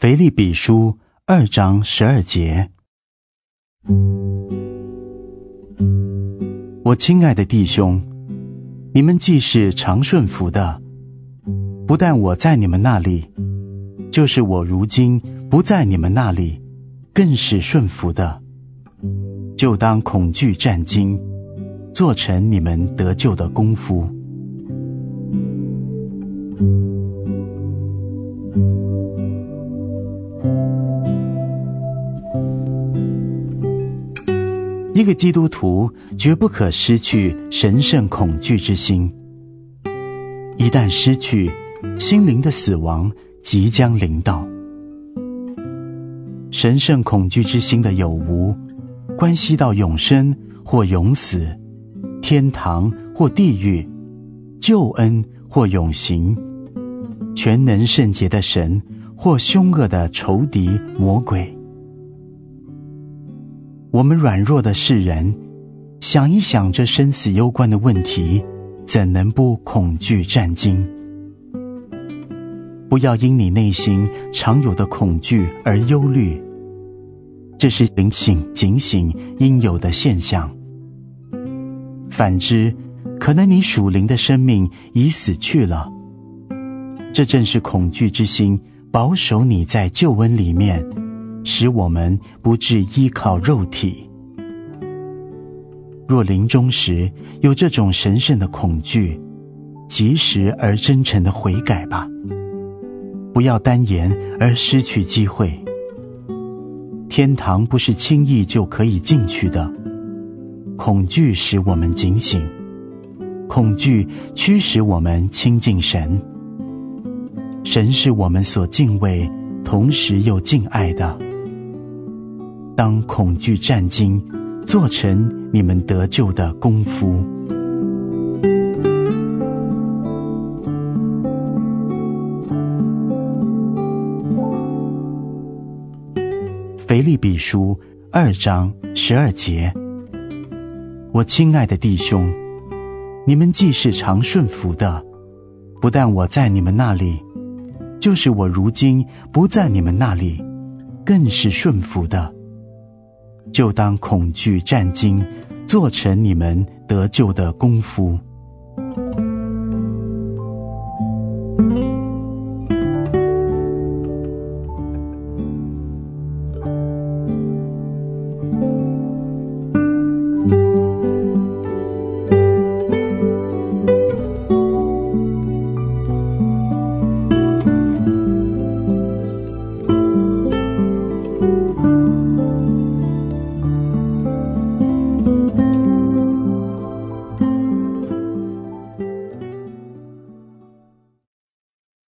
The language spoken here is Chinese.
腓立比书二章十二节。我亲爱的弟兄，你们既是常顺服的，不但我在你们那里，就是我如今不在你们那里，更是顺服的，就当恐惧战兢，做成你们得救的功夫。一个基督徒绝不可失去神圣恐惧之心。一旦失去，心灵的死亡即将临到。神圣恐惧之心的有无，关系到永生或永死，天堂或地狱，救恩或永刑，全能圣洁的神或凶恶的仇敌魔鬼。我们软弱的世人，想一想这生死攸关的问题，怎能不恐惧战惊？不要因你内心常有的恐惧而忧虑，这是灵性警醒应有的现象。反之，可能你属灵的生命已死去了，这正是恐惧之心保守你在救恩里面。使我们不致依靠肉体。若临终时有这种神圣的恐惧，及时而真诚的悔改吧，不要单言而失去机会。天堂不是轻易就可以进去的，恐惧使我们警醒，恐惧驱使我们亲近神。神是我们所敬畏，同时又敬爱的。当恐惧战兢，做成你们得救的功夫。腓立比书二章十二节。我亲爱的弟兄，你们既是常顺服的，不但我在你们那里，就是我如今不在你们那里，更是顺服的。就当恐惧战兢，做成你们得救的功夫。